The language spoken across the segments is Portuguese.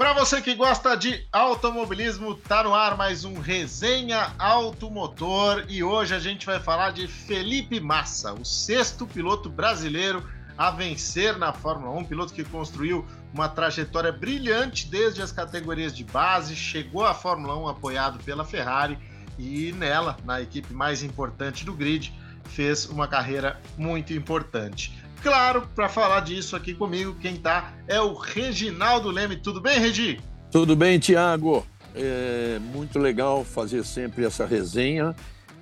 Para você que gosta de automobilismo, tá no ar mais um Resenha Automotor e hoje a gente vai falar de Felipe Massa, o sexto piloto brasileiro a vencer na Fórmula 1, piloto que construiu uma trajetória brilhante desde as categorias de base, chegou à Fórmula 1 apoiado pela Ferrari e nela, na equipe mais importante do grid, fez uma carreira muito importante. Claro, para falar disso aqui comigo, quem está é o Reginaldo Leme. Tudo bem, Regi? Tudo bem, Tiago. É muito legal fazer sempre essa resenha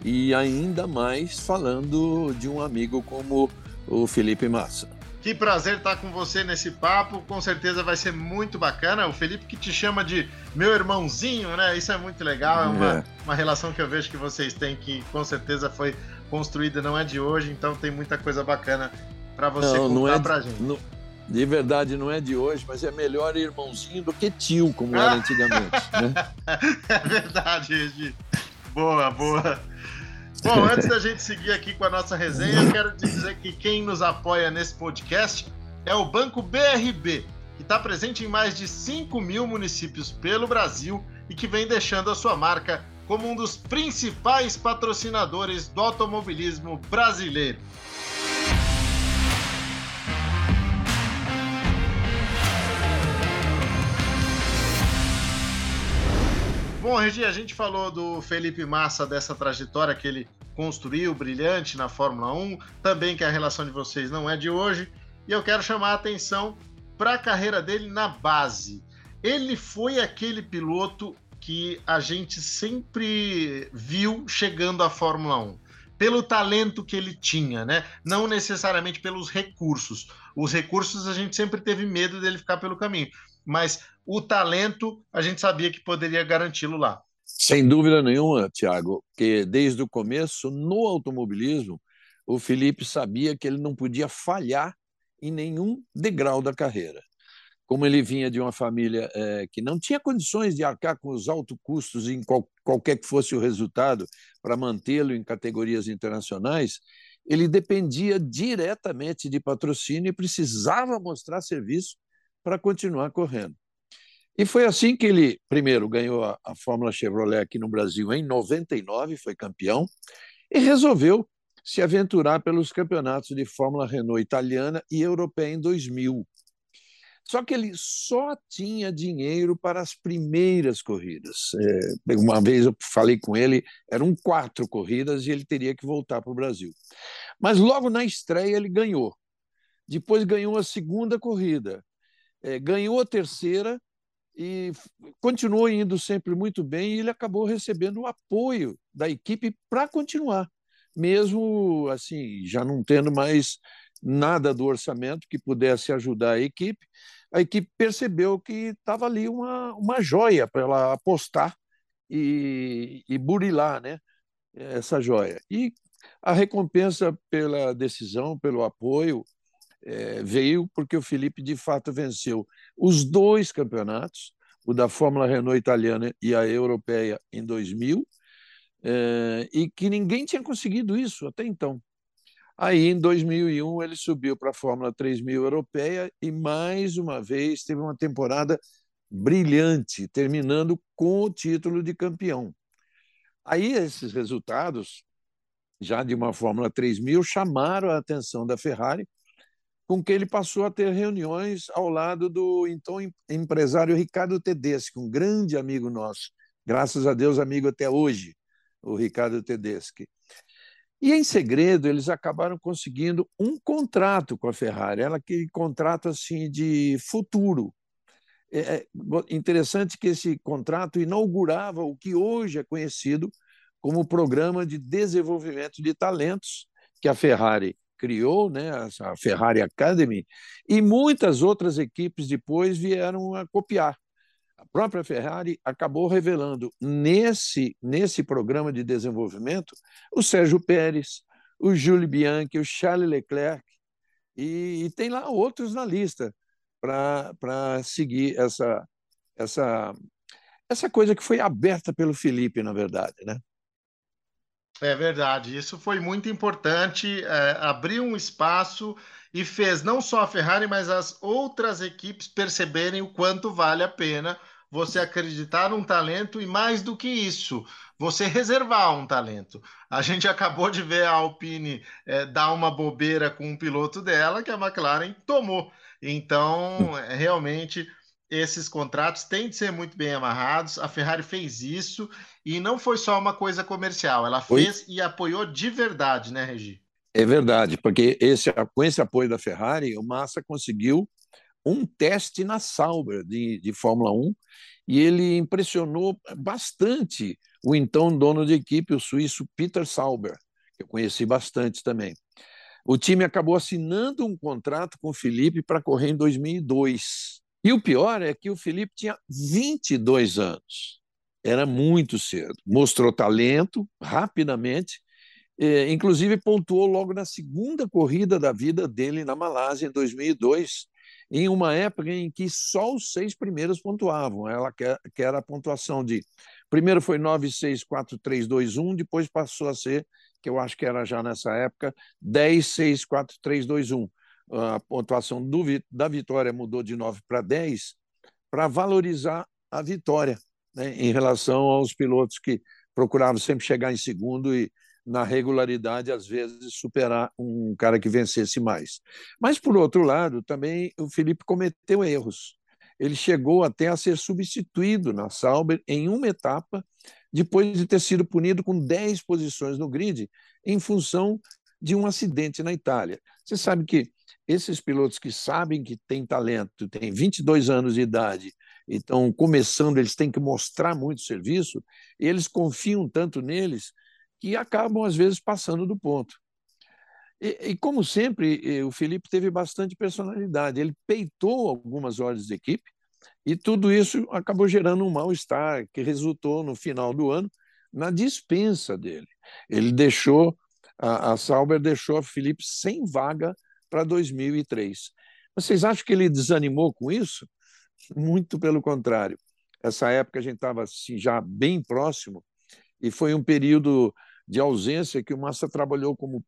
e ainda mais falando de um amigo como o Felipe Massa. Que prazer estar com você nesse papo. Com certeza vai ser muito bacana. O Felipe que te chama de meu irmãozinho, né? Isso é muito legal. É uma, é. uma relação que eu vejo que vocês têm que com certeza foi construída, não é de hoje. Então tem muita coisa bacana para você não, contar não é, pra gente. Não, de verdade, não é de hoje, mas é melhor irmãozinho do que tio, como era antigamente. né? É verdade, Regi. Boa, boa. Bom, antes da gente seguir aqui com a nossa resenha, eu quero dizer que quem nos apoia nesse podcast é o Banco BRB, que está presente em mais de 5 mil municípios pelo Brasil e que vem deixando a sua marca como um dos principais patrocinadores do automobilismo brasileiro. Bom, Regi, a gente falou do Felipe Massa, dessa trajetória que ele construiu brilhante na Fórmula 1, também que a relação de vocês não é de hoje, e eu quero chamar a atenção para a carreira dele na base. Ele foi aquele piloto que a gente sempre viu chegando à Fórmula 1 pelo talento que ele tinha, né? Não necessariamente pelos recursos. Os recursos a gente sempre teve medo dele ficar pelo caminho, mas o talento a gente sabia que poderia garanti-lo lá. Sem dúvida nenhuma, Tiago, que desde o começo, no automobilismo, o Felipe sabia que ele não podia falhar em nenhum degrau da carreira. Como ele vinha de uma família é, que não tinha condições de arcar com os altos custos em qual, qualquer que fosse o resultado para mantê-lo em categorias internacionais, ele dependia diretamente de patrocínio e precisava mostrar serviço para continuar correndo. E foi assim que ele, primeiro, ganhou a, a Fórmula Chevrolet aqui no Brasil em 99, foi campeão, e resolveu se aventurar pelos campeonatos de Fórmula Renault italiana e europeia em 2000. Só que ele só tinha dinheiro para as primeiras corridas. É, uma vez eu falei com ele, eram quatro corridas e ele teria que voltar para o Brasil. Mas logo na estreia ele ganhou. Depois ganhou a segunda corrida é, ganhou a terceira e continuou indo sempre muito bem e ele acabou recebendo o apoio da equipe para continuar, mesmo assim, já não tendo mais nada do orçamento que pudesse ajudar a equipe, a equipe percebeu que estava ali uma, uma joia para ela apostar e, e burilar né, essa joia. E a recompensa pela decisão, pelo apoio, é, veio porque o Felipe de fato venceu os dois campeonatos, o da Fórmula Renault italiana e a europeia em 2000, é, e que ninguém tinha conseguido isso até então. Aí, em 2001, ele subiu para a Fórmula 3000 europeia e, mais uma vez, teve uma temporada brilhante, terminando com o título de campeão. Aí, esses resultados, já de uma Fórmula 3000, chamaram a atenção da Ferrari, com que ele passou a ter reuniões ao lado do então empresário Ricardo Tedeschi, um grande amigo nosso, graças a Deus amigo até hoje, o Ricardo Tedeschi. E em segredo eles acabaram conseguindo um contrato com a Ferrari, ela aquele contrato assim de futuro. É, é interessante que esse contrato inaugurava o que hoje é conhecido como o Programa de Desenvolvimento de Talentos que a Ferrari criou, né, a Ferrari Academy, e muitas outras equipes depois vieram a copiar. A própria Ferrari acabou revelando nesse, nesse programa de desenvolvimento o Sérgio Pérez, o Júlio Bianchi, o Charles Leclerc, e, e tem lá outros na lista para seguir essa, essa, essa coisa que foi aberta pelo Felipe, na verdade, né? É verdade, isso foi muito importante, é, abrir um espaço e fez não só a Ferrari, mas as outras equipes perceberem o quanto vale a pena você acreditar num talento e mais do que isso, você reservar um talento. A gente acabou de ver a Alpine é, dar uma bobeira com um piloto dela que a McLaren tomou. Então, é, realmente, esses contratos têm de ser muito bem amarrados. A Ferrari fez isso e não foi só uma coisa comercial, ela fez e apoiou de verdade, né, Regi? É verdade, porque esse, com esse apoio da Ferrari, o Massa conseguiu um teste na Sauber de, de Fórmula 1 e ele impressionou bastante o então dono de equipe, o suíço Peter Sauber, que eu conheci bastante também. O time acabou assinando um contrato com o Felipe para correr em 2002. E o pior é que o Felipe tinha 22 anos. Era muito cedo. Mostrou talento rapidamente, eh, inclusive pontuou logo na segunda corrida da vida dele na Malásia, em 2002, em uma época em que só os seis primeiros pontuavam. Ela que era a pontuação de. Primeiro foi 9, 6, 4, 3, 2, 1, depois passou a ser, que eu acho que era já nessa época, 10, 6, 4, 3, 2, 1. A pontuação do, da vitória mudou de 9 para 10 para valorizar a vitória né, em relação aos pilotos que procuravam sempre chegar em segundo e na regularidade, às vezes, superar um cara que vencesse mais. Mas, por outro lado, também o Felipe cometeu erros. Ele chegou até a ser substituído na Sauber em uma etapa, depois de ter sido punido com 10 posições no grid, em função de um acidente na Itália. Você sabe que esses pilotos que sabem que têm talento, têm 22 anos de idade, e estão começando, eles têm que mostrar muito serviço, eles confiam tanto neles que acabam, às vezes, passando do ponto. E, e, como sempre, o Felipe teve bastante personalidade. Ele peitou algumas horas de equipe e tudo isso acabou gerando um mal-estar que resultou, no final do ano, na dispensa dele. Ele deixou, a, a Sauber deixou o Felipe sem vaga para 2003. Vocês acham que ele desanimou com isso? Muito pelo contrário. Essa época a gente estava assim, já bem próximo e foi um período de ausência que o Massa trabalhou como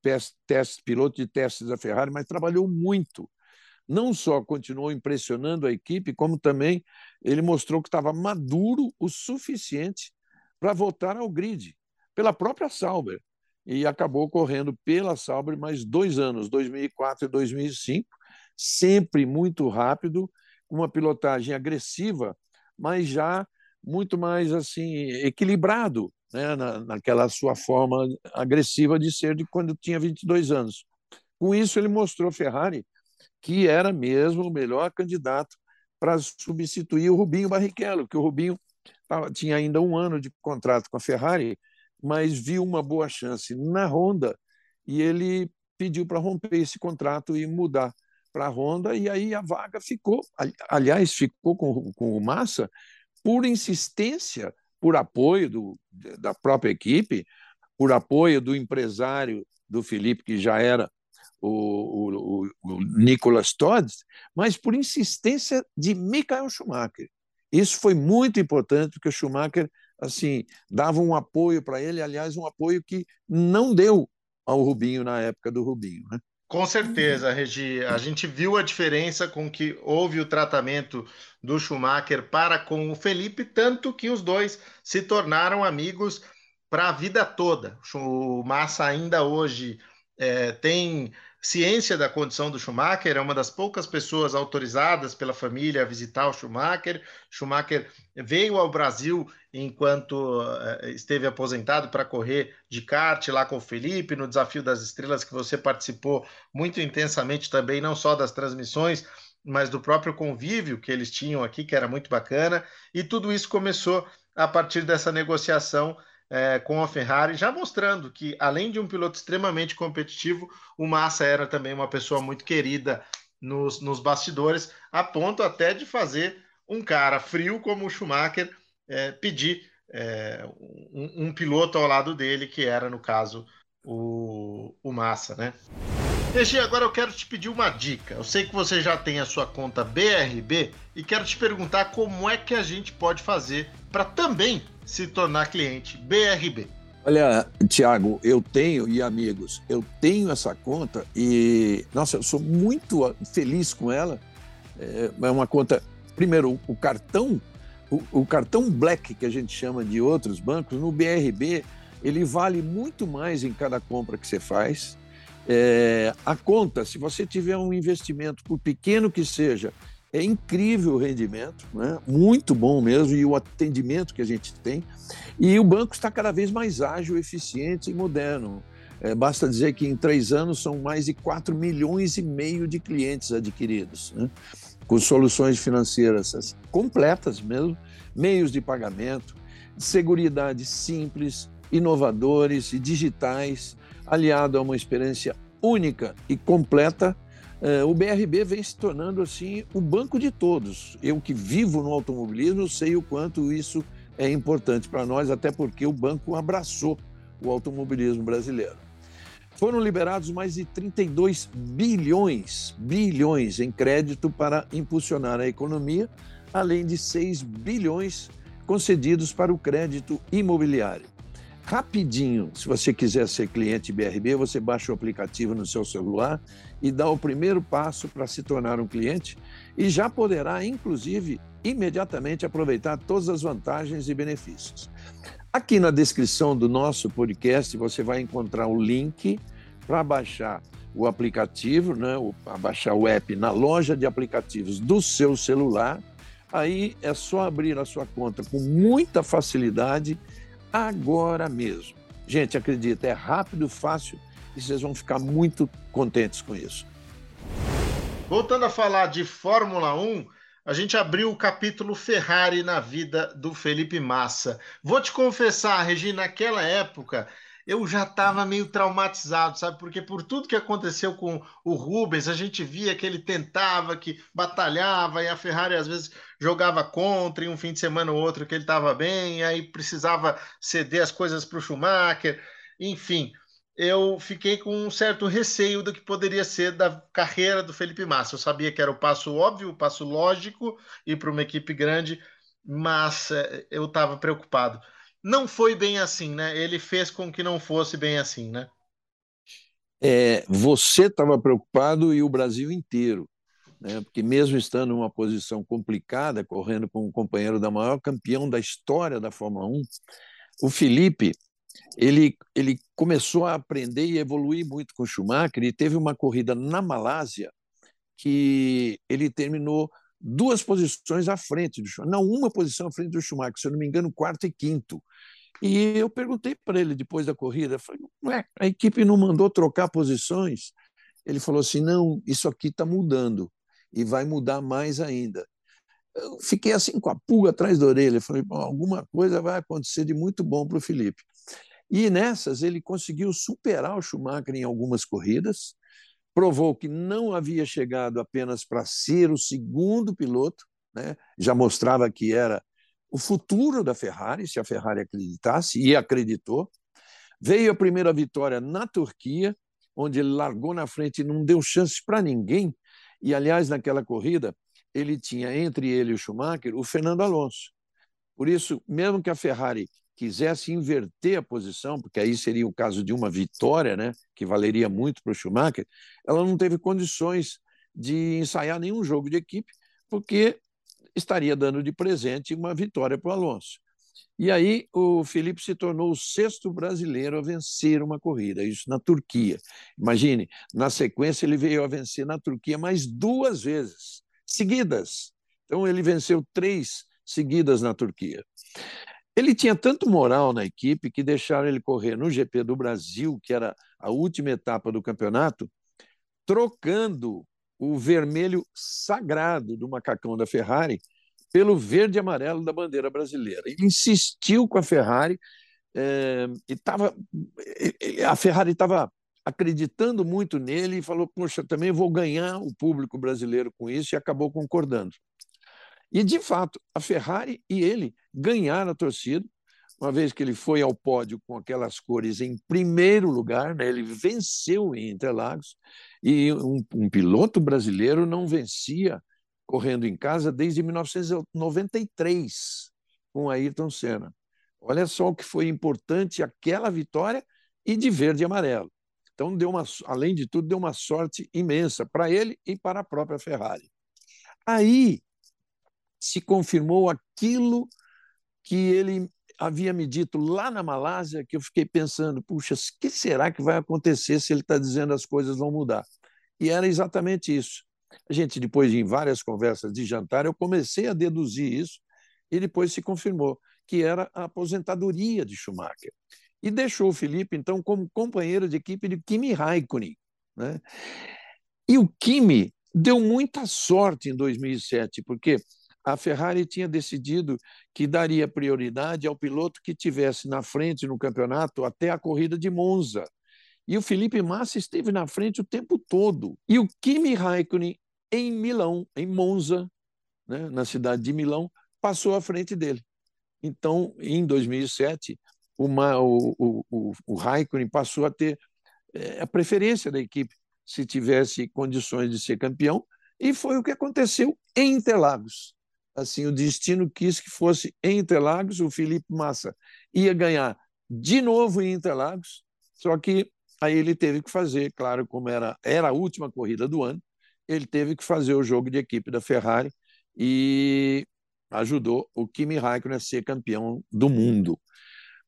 piloto de testes da Ferrari, mas trabalhou muito. Não só continuou impressionando a equipe, como também ele mostrou que estava maduro o suficiente para voltar ao grid, pela própria Sauber. E acabou correndo pela Sauber mais dois anos, 2004 e 2005, sempre muito rápido, com uma pilotagem agressiva, mas já muito mais assim equilibrado né, na, naquela sua forma agressiva de ser de quando tinha 22 anos. Com isso, ele mostrou Ferrari que era mesmo o melhor candidato para substituir o Rubinho Barrichello, que o Rubinho tava, tinha ainda um ano de contrato com a Ferrari, mas viu uma boa chance na Honda e ele pediu para romper esse contrato e mudar para a Honda, e aí a vaga ficou, aliás, ficou com, com o Massa por insistência por apoio do, da própria equipe, por apoio do empresário do Felipe, que já era o, o, o Nicolas Todd, mas por insistência de Michael Schumacher. Isso foi muito importante, porque o Schumacher assim dava um apoio para ele, aliás, um apoio que não deu ao Rubinho na época do Rubinho. Né? Com certeza, Regi. A gente viu a diferença com que houve o tratamento do Schumacher para com o Felipe, tanto que os dois se tornaram amigos para a vida toda. O Massa ainda hoje é, tem ciência da condição do Schumacher, é uma das poucas pessoas autorizadas pela família a visitar o Schumacher. Schumacher veio ao Brasil enquanto eh, esteve aposentado para correr de kart lá com o Felipe, no Desafio das Estrelas, que você participou muito intensamente também, não só das transmissões, mas do próprio convívio que eles tinham aqui, que era muito bacana. E tudo isso começou a partir dessa negociação é, com a Ferrari, já mostrando que, além de um piloto extremamente competitivo, o Massa era também uma pessoa muito querida nos, nos bastidores, a ponto até de fazer um cara frio como o Schumacher é, pedir é, um, um, piloto ao lado dele, que era, no caso, o, o Massa, né? Regi, agora eu quero te pedir uma dica. Eu sei que você já tem a sua conta BRB e quero te perguntar como é que a gente pode fazer para também se tornar cliente BRB. Olha, Tiago, eu tenho, e amigos, eu tenho essa conta e, nossa, eu sou muito feliz com ela. É, é uma conta, primeiro, o cartão, o, cartão Black, que a gente chama de outros bancos, no BRB, ele vale muito mais em cada compra que você faz. É, a conta, se você tiver um investimento, por pequeno que seja, é incrível o rendimento, né? muito bom mesmo, e o atendimento que a gente tem. E o banco está cada vez mais ágil, eficiente e moderno. É, basta dizer que em três anos são mais de 4 milhões e meio de clientes adquiridos, né? Com soluções financeiras completas mesmo, meios de pagamento, seguridade simples, inovadores e digitais, aliado a uma experiência única e completa é, o BRB vem se tornando assim o banco de todos. Eu que vivo no automobilismo sei o quanto isso é importante para nós, até porque o banco abraçou o automobilismo brasileiro. Foram liberados mais de 32 bilhões, bilhões em crédito para impulsionar a economia, além de 6 bilhões concedidos para o crédito imobiliário. Rapidinho, se você quiser ser cliente BRB, você baixa o aplicativo no seu celular e dá o primeiro passo para se tornar um cliente e já poderá, inclusive, imediatamente aproveitar todas as vantagens e benefícios. Aqui na descrição do nosso podcast você vai encontrar o link para baixar o aplicativo, né, para baixar o app na loja de aplicativos do seu celular. Aí é só abrir a sua conta com muita facilidade agora mesmo. Gente, acredita, é rápido, fácil e vocês vão ficar muito contentes com isso. Voltando a falar de Fórmula 1, a gente abriu o capítulo Ferrari na vida do Felipe Massa. Vou te confessar, Regina, naquela época eu já estava meio traumatizado, sabe? Porque por tudo que aconteceu com o Rubens, a gente via que ele tentava, que batalhava, e a Ferrari às vezes jogava contra, em um fim de semana ou outro que ele estava bem, aí precisava ceder as coisas para o Schumacher, enfim eu fiquei com um certo receio do que poderia ser da carreira do Felipe Massa. Eu sabia que era o passo óbvio, o passo lógico ir para uma equipe grande, mas é, eu estava preocupado. Não foi bem assim, né? Ele fez com que não fosse bem assim, né? É, você estava preocupado e o Brasil inteiro, né? Porque mesmo estando em uma posição complicada, correndo com um companheiro da maior campeão da história da Fórmula 1, o Felipe ele, ele começou a aprender e evoluir muito com o Schumacher e teve uma corrida na Malásia que ele terminou duas posições à frente do Schumacher, não, uma posição à frente do Schumacher, se eu não me engano, quarto e quinto. E eu perguntei para ele depois da corrida, falei, ué, a equipe não mandou trocar posições? Ele falou assim, não, isso aqui está mudando e vai mudar mais ainda. Eu fiquei assim com a pulga atrás da orelha, falei, alguma coisa vai acontecer de muito bom para o Felipe. E nessas ele conseguiu superar o Schumacher em algumas corridas, provou que não havia chegado apenas para ser o segundo piloto, né? já mostrava que era o futuro da Ferrari, se a Ferrari acreditasse, e acreditou. Veio a primeira vitória na Turquia, onde ele largou na frente e não deu chance para ninguém. E, aliás, naquela corrida, ele tinha entre ele e o Schumacher o Fernando Alonso. Por isso, mesmo que a Ferrari quisesse inverter a posição, porque aí seria o caso de uma vitória, né, que valeria muito para o Schumacher, ela não teve condições de ensaiar nenhum jogo de equipe, porque estaria dando de presente uma vitória para o Alonso. E aí o Felipe se tornou o sexto brasileiro a vencer uma corrida, isso na Turquia. Imagine, na sequência ele veio a vencer na Turquia mais duas vezes, seguidas. Então ele venceu três seguidas na Turquia. Ele tinha tanto moral na equipe que deixaram ele correr no GP do Brasil, que era a última etapa do campeonato, trocando o vermelho sagrado do macacão da Ferrari pelo verde e amarelo da bandeira brasileira. Ele insistiu com a Ferrari é, e tava, a Ferrari estava acreditando muito nele e falou: Poxa, também vou ganhar o público brasileiro com isso, e acabou concordando. E, de fato, a Ferrari e ele ganharam a torcida, uma vez que ele foi ao pódio com aquelas cores em primeiro lugar, né? ele venceu em Interlagos, e um, um piloto brasileiro não vencia correndo em casa desde 1993, com Ayrton Senna. Olha só o que foi importante aquela vitória e de verde e amarelo. Então, deu uma, além de tudo, deu uma sorte imensa para ele e para a própria Ferrari. Aí se confirmou aquilo que ele havia me dito lá na Malásia, que eu fiquei pensando, puxa, o que será que vai acontecer se ele está dizendo as coisas vão mudar? E era exatamente isso. A gente, depois de várias conversas de jantar, eu comecei a deduzir isso e depois se confirmou que era a aposentadoria de Schumacher e deixou o Felipe, então, como companheiro de equipe de Kimi Raikkonen. Né? E o Kimi deu muita sorte em 2007, porque a Ferrari tinha decidido que daria prioridade ao piloto que tivesse na frente no campeonato até a corrida de Monza. E o Felipe Massa esteve na frente o tempo todo. E o Kimi Raikkonen, em Milão, em Monza, né, na cidade de Milão, passou à frente dele. Então, em 2007, uma, o, o, o, o Raikkonen passou a ter é, a preferência da equipe se tivesse condições de ser campeão, e foi o que aconteceu em Interlagos. Assim, o destino quis que fosse em Interlagos, o Felipe Massa ia ganhar de novo em Interlagos, só que aí ele teve que fazer, claro, como era, era a última corrida do ano, ele teve que fazer o jogo de equipe da Ferrari e ajudou o Kimi Raikkonen a ser campeão do mundo.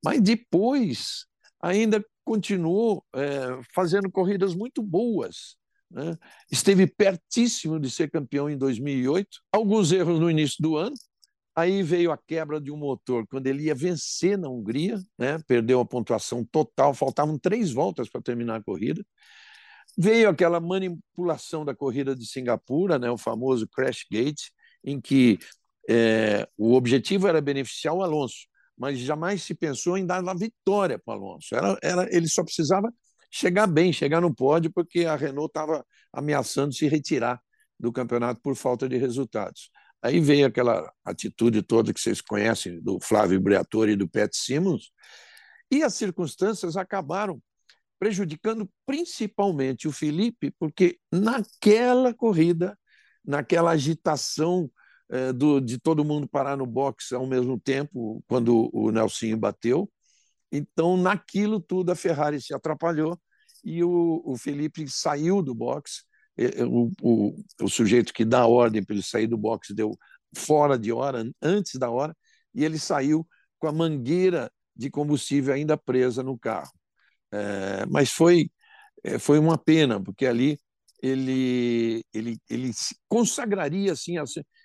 Mas depois ainda continuou é, fazendo corridas muito boas. Né? Esteve pertíssimo de ser campeão em 2008. Alguns erros no início do ano. Aí veio a quebra de um motor quando ele ia vencer na Hungria, né? perdeu a pontuação total, faltavam três voltas para terminar a corrida. Veio aquela manipulação da corrida de Singapura, né? o famoso crash gate, em que é, o objetivo era beneficiar o Alonso mas jamais se pensou em dar a vitória para o Alonso. Era, era, ele só precisava chegar bem, chegar no pódio, porque a Renault estava ameaçando se retirar do campeonato por falta de resultados. Aí veio aquela atitude toda que vocês conhecem do Flávio Briatore e do Pat Simmons, e as circunstâncias acabaram prejudicando principalmente o Felipe, porque naquela corrida, naquela agitação é, do, de todo mundo parar no box ao mesmo tempo, quando o Nelsinho bateu. Então, naquilo tudo, a Ferrari se atrapalhou e o, o Felipe saiu do box. O, o, o sujeito que dá ordem para ele sair do box deu fora de hora, antes da hora, e ele saiu com a mangueira de combustível ainda presa no carro. É, mas foi, é, foi uma pena, porque ali ele, ele, ele se consagraria assim,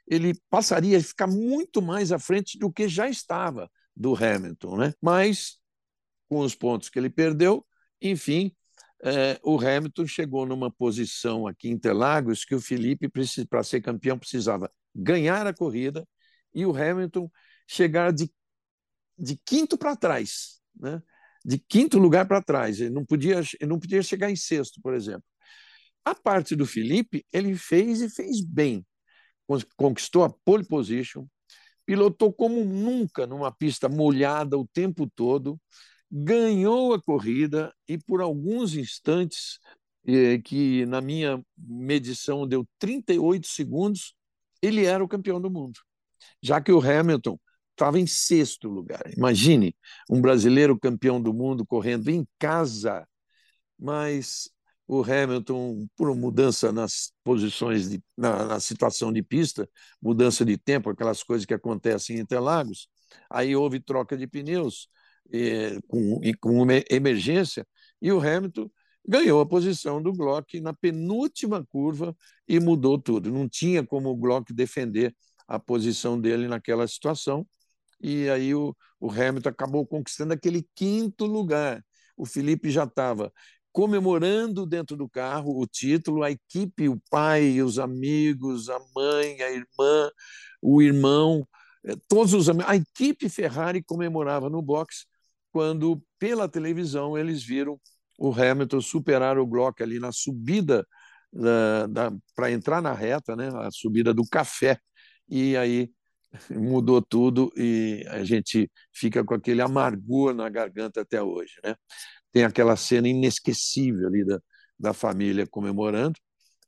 ele passaria a ficar muito mais à frente do que já estava do Hamilton, né? Mas com os pontos que ele perdeu, enfim, é, o Hamilton chegou numa posição aqui em Interlagos que o Felipe, para ser campeão, precisava ganhar a corrida e o Hamilton chegar de, de quinto para trás, né? de quinto lugar para trás. Ele não, podia, ele não podia chegar em sexto, por exemplo. A parte do Felipe, ele fez e fez bem conquistou a pole position, pilotou como nunca numa pista molhada o tempo todo, ganhou a corrida e por alguns instantes, eh, que na minha medição deu 38 segundos, ele era o campeão do mundo. Já que o Hamilton estava em sexto lugar. Imagine um brasileiro campeão do mundo correndo em casa, mas o Hamilton, por mudança nas posições, de, na, na, situação de pista, mudança de tempo, aquelas coisas que acontecem em Interlagos, aí houve troca de pneus eh, com, com uma emergência, e o Hamilton ganhou a posição do Glock na penúltima curva e mudou tudo. Não tinha como o Glock defender a posição dele naquela situação, e aí o, o Hamilton acabou conquistando aquele quinto lugar. O Felipe já estava comemorando dentro do carro o título, a equipe, o pai, os amigos, a mãe, a irmã, o irmão, eh, todos os a equipe Ferrari comemorava no box quando pela televisão eles viram o Hamilton superar o Glock ali na subida para entrar na reta, né, a subida do café e aí mudou tudo e a gente fica com aquele amargor na garganta até hoje, né? tem aquela cena inesquecível ali da, da família comemorando,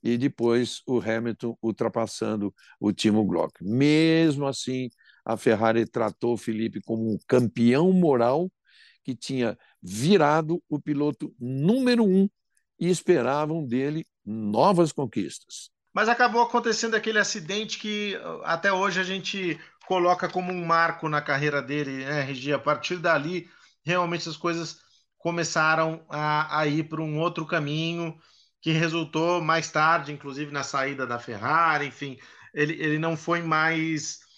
e depois o Hamilton ultrapassando o Timo Glock. Mesmo assim, a Ferrari tratou o Felipe como um campeão moral que tinha virado o piloto número um e esperavam dele novas conquistas. Mas acabou acontecendo aquele acidente que até hoje a gente coloca como um marco na carreira dele, né, Regi? A partir dali, realmente as coisas começaram a, a ir para um outro caminho que resultou mais tarde, inclusive na saída da Ferrari, enfim, ele, ele não foi mais, uh,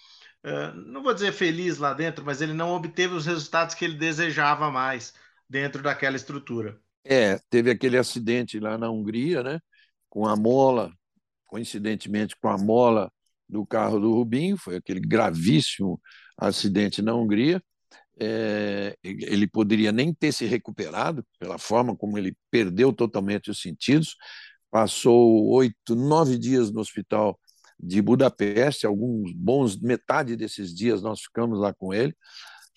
não vou dizer feliz lá dentro, mas ele não obteve os resultados que ele desejava mais dentro daquela estrutura. É, teve aquele acidente lá na Hungria, né, com a mola, coincidentemente com a mola do carro do Rubinho, foi aquele gravíssimo acidente na Hungria, é, ele poderia nem ter se recuperado pela forma como ele perdeu totalmente os sentidos. Passou oito, nove dias no hospital de Budapeste, alguns bons, metade desses dias nós ficamos lá com ele.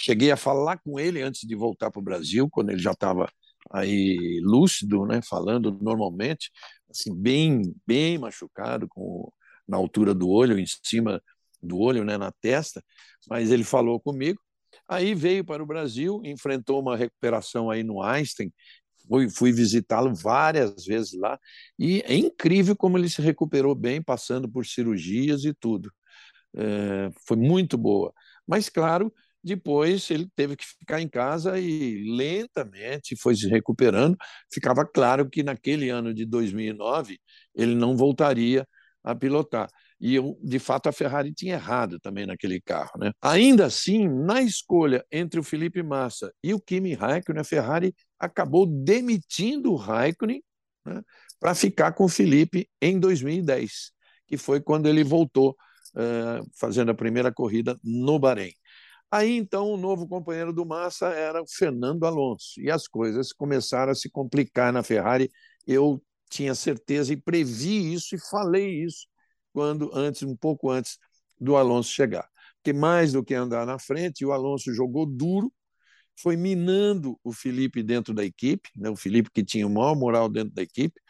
Cheguei a falar com ele antes de voltar para o Brasil, quando ele já estava aí lúcido, né, falando normalmente, assim bem, bem machucado, com na altura do olho, em cima do olho, né, na testa. Mas ele falou comigo Aí veio para o Brasil, enfrentou uma recuperação aí no Einstein, fui, fui visitá-lo várias vezes lá, e é incrível como ele se recuperou bem, passando por cirurgias e tudo. É, foi muito boa. Mas, claro, depois ele teve que ficar em casa e lentamente foi se recuperando. Ficava claro que naquele ano de 2009 ele não voltaria a pilotar. E, de fato, a Ferrari tinha errado também naquele carro. Né? Ainda assim, na escolha entre o Felipe Massa e o Kimi Raikkonen, a Ferrari acabou demitindo o Raikkonen né, para ficar com o Felipe em 2010, que foi quando ele voltou uh, fazendo a primeira corrida no Bahrein. Aí então o novo companheiro do Massa era o Fernando Alonso e as coisas começaram a se complicar na Ferrari. Eu tinha certeza e previ isso e falei isso quando antes, um pouco antes do Alonso chegar. Porque mais do que andar na frente, o Alonso jogou duro, foi minando o Felipe dentro da equipe, né? o Felipe que tinha o maior moral dentro da equipe,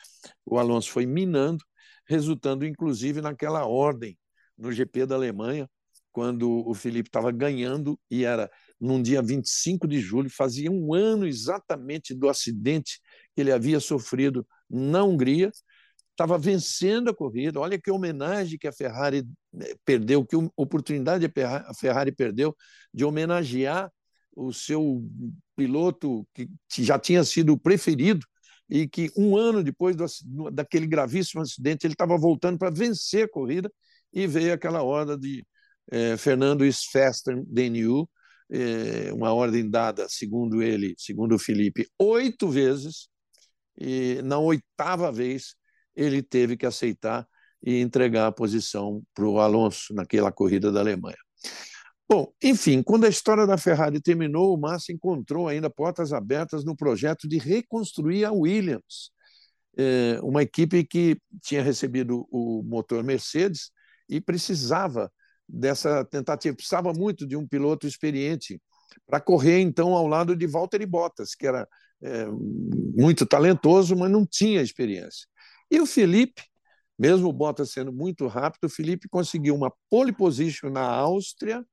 o Alonso foi minando, resultando inclusive naquela ordem no GP da Alemanha, quando o Felipe estava ganhando e era num dia 25 de julho, fazia um ano exatamente do acidente que ele havia sofrido na Hungria, estava vencendo a corrida. Olha que homenagem que a Ferrari né, perdeu, que oportunidade a Ferrari perdeu de homenagear o seu piloto que já tinha sido preferido e que um ano depois do, daquele gravíssimo acidente ele estava voltando para vencer a corrida e veio aquela ordem de eh, Fernando is faster eh, uma ordem dada, segundo ele, segundo o Felipe, oito vezes, e na oitava vez ele teve que aceitar e entregar a posição para o Alonso naquela corrida da Alemanha. Bom, enfim, quando a história da Ferrari terminou, o Massa encontrou ainda portas abertas no projeto de reconstruir a Williams, é, uma equipe que tinha recebido o motor Mercedes e precisava dessa tentativa, precisava muito de um piloto experiente para correr então ao lado de Valtteri Bottas, que era é, muito talentoso, mas não tinha experiência. E o Felipe, mesmo o Bottas sendo muito rápido, o Felipe conseguiu uma pole position na Áustria,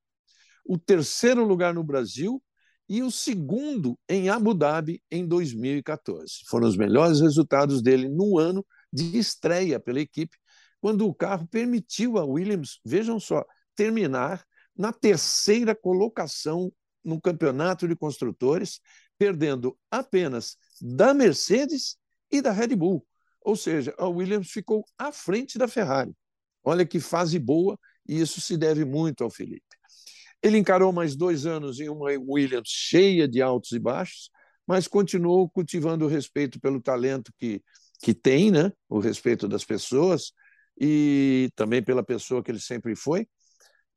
o terceiro lugar no Brasil e o segundo em Abu Dhabi em 2014. Foram os melhores resultados dele no ano de estreia pela equipe, quando o carro permitiu a Williams, vejam só, terminar na terceira colocação no campeonato de construtores, perdendo apenas da Mercedes e da Red Bull. Ou seja, a Williams ficou à frente da Ferrari. Olha que fase boa, e isso se deve muito ao Felipe. Ele encarou mais dois anos em uma Williams cheia de altos e baixos, mas continuou cultivando o respeito pelo talento que, que tem, né? o respeito das pessoas, e também pela pessoa que ele sempre foi.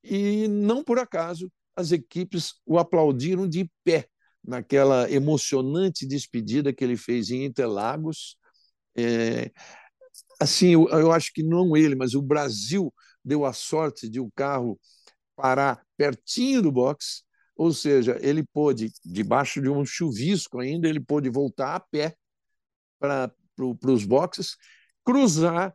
E não por acaso as equipes o aplaudiram de pé naquela emocionante despedida que ele fez em Interlagos, é, assim, eu, eu acho que não ele, mas o Brasil deu a sorte de o carro parar pertinho do box, ou seja, ele pôde, debaixo de um chuvisco ainda, ele pôde voltar a pé para pro, os boxes, cruzar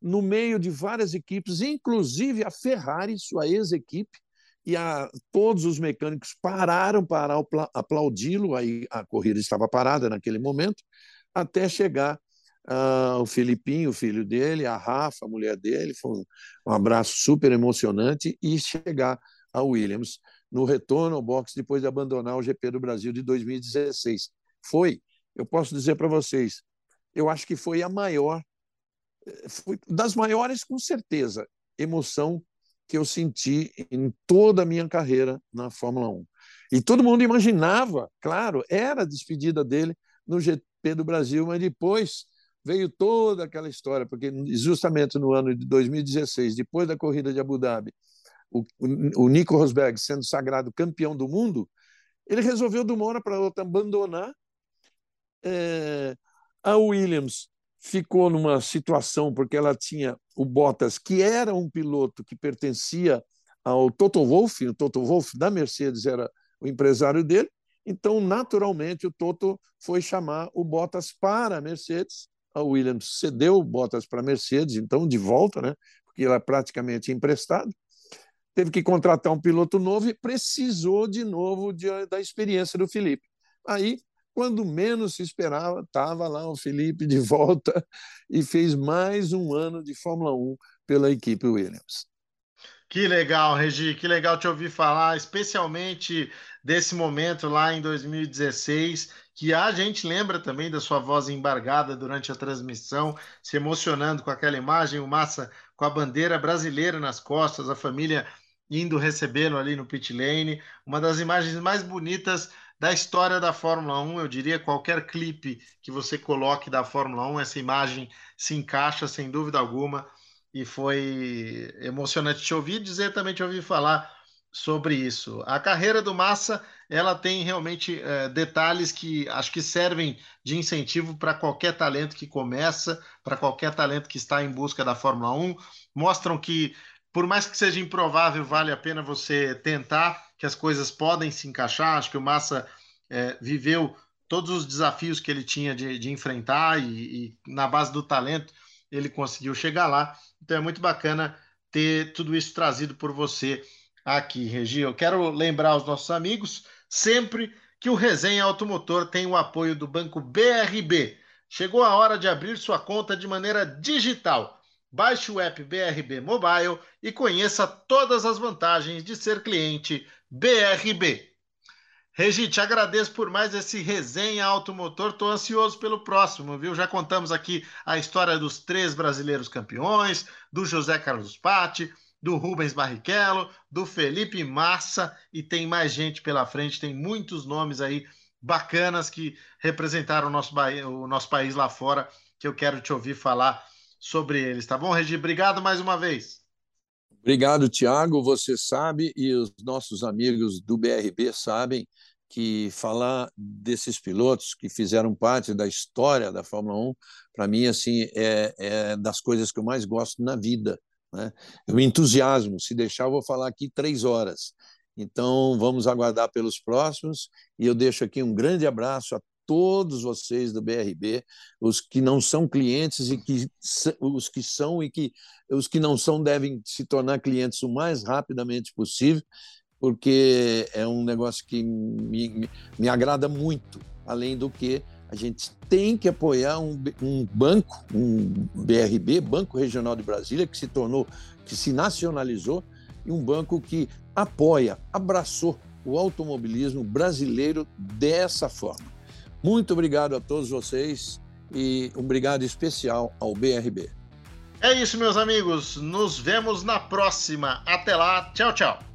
no meio de várias equipes, inclusive a Ferrari, sua ex-equipe, e a, todos os mecânicos pararam para aplaudi-lo. Aí a corrida estava parada naquele momento, até chegar uh, o Filipinho, o filho dele, a Rafa, a mulher dele. Foi um, abraço super emocionante e chegar a Williams no retorno ao boxe depois de abandonar o GP do Brasil de 2016. Foi, eu posso dizer para vocês, eu acho que foi a maior, foi das maiores com certeza, emoção que eu senti em toda a minha carreira na Fórmula 1. E todo mundo imaginava, claro, era a despedida dele no GP do Brasil, mas depois veio toda aquela história, porque justamente no ano de 2016, depois da corrida de Abu Dhabi, o, o Nico Rosberg sendo sagrado campeão do mundo, ele resolveu de uma hora para outra abandonar é, a Williams. Ficou numa situação porque ela tinha o Bottas, que era um piloto que pertencia ao Toto Wolff, o Toto Wolff da Mercedes era o empresário dele, então naturalmente o Toto foi chamar o Bottas para a Mercedes, a Williams cedeu Bottas para a Mercedes, então de volta, né, porque ela é praticamente emprestado, teve que contratar um piloto novo e precisou de novo de, da experiência do Felipe. Aí quando menos se esperava, estava lá o Felipe de volta e fez mais um ano de Fórmula 1 pela equipe Williams. Que legal, Regi, que legal te ouvir falar, especialmente desse momento lá em 2016, que a gente lembra também da sua voz embargada durante a transmissão, se emocionando com aquela imagem, o Massa com a bandeira brasileira nas costas, a família indo recebê-lo ali no pit lane, uma das imagens mais bonitas da história da Fórmula 1, eu diria qualquer clipe que você coloque da Fórmula 1, essa imagem se encaixa sem dúvida alguma e foi emocionante te ouvir dizer também te ouvir falar sobre isso. A carreira do Massa, ela tem realmente é, detalhes que acho que servem de incentivo para qualquer talento que começa, para qualquer talento que está em busca da Fórmula 1, mostram que por mais que seja improvável, vale a pena você tentar, que as coisas podem se encaixar. Acho que o Massa é, viveu todos os desafios que ele tinha de, de enfrentar e, e, na base do talento ele conseguiu chegar lá. Então é muito bacana ter tudo isso trazido por você aqui, Regi. Eu quero lembrar aos nossos amigos sempre que o Resenha Automotor tem o apoio do Banco BRB. Chegou a hora de abrir sua conta de maneira digital. Baixe o app BRB Mobile e conheça todas as vantagens de ser cliente BRB. Regi, te agradeço por mais esse resenha automotor. Estou ansioso pelo próximo, viu? Já contamos aqui a história dos três brasileiros campeões, do José Carlos Patti, do Rubens Barrichello, do Felipe Massa e tem mais gente pela frente. Tem muitos nomes aí bacanas que representaram o nosso, o nosso país lá fora que eu quero te ouvir falar sobre eles, tá bom, Regi? Obrigado mais uma vez. Obrigado, Tiago. Você sabe e os nossos amigos do BRB sabem que falar desses pilotos que fizeram parte da história da Fórmula 1, para mim, assim, é, é, das coisas que eu mais gosto na vida. Né? Me entusiasmo. Se deixar, eu vou falar aqui três horas. Então, vamos aguardar pelos próximos. E eu deixo aqui um grande abraço a todos vocês do BRB, os que não são clientes e que os que são e que os que não são devem se tornar clientes o mais rapidamente possível, porque é um negócio que me, me, me agrada muito. Além do que a gente tem que apoiar um, um banco, um BRB, Banco Regional de Brasília, que se tornou, que se nacionalizou, e um banco que apoia, abraçou o automobilismo brasileiro dessa forma. Muito obrigado a todos vocês e um obrigado especial ao BRB. É isso, meus amigos. Nos vemos na próxima. Até lá. Tchau, tchau.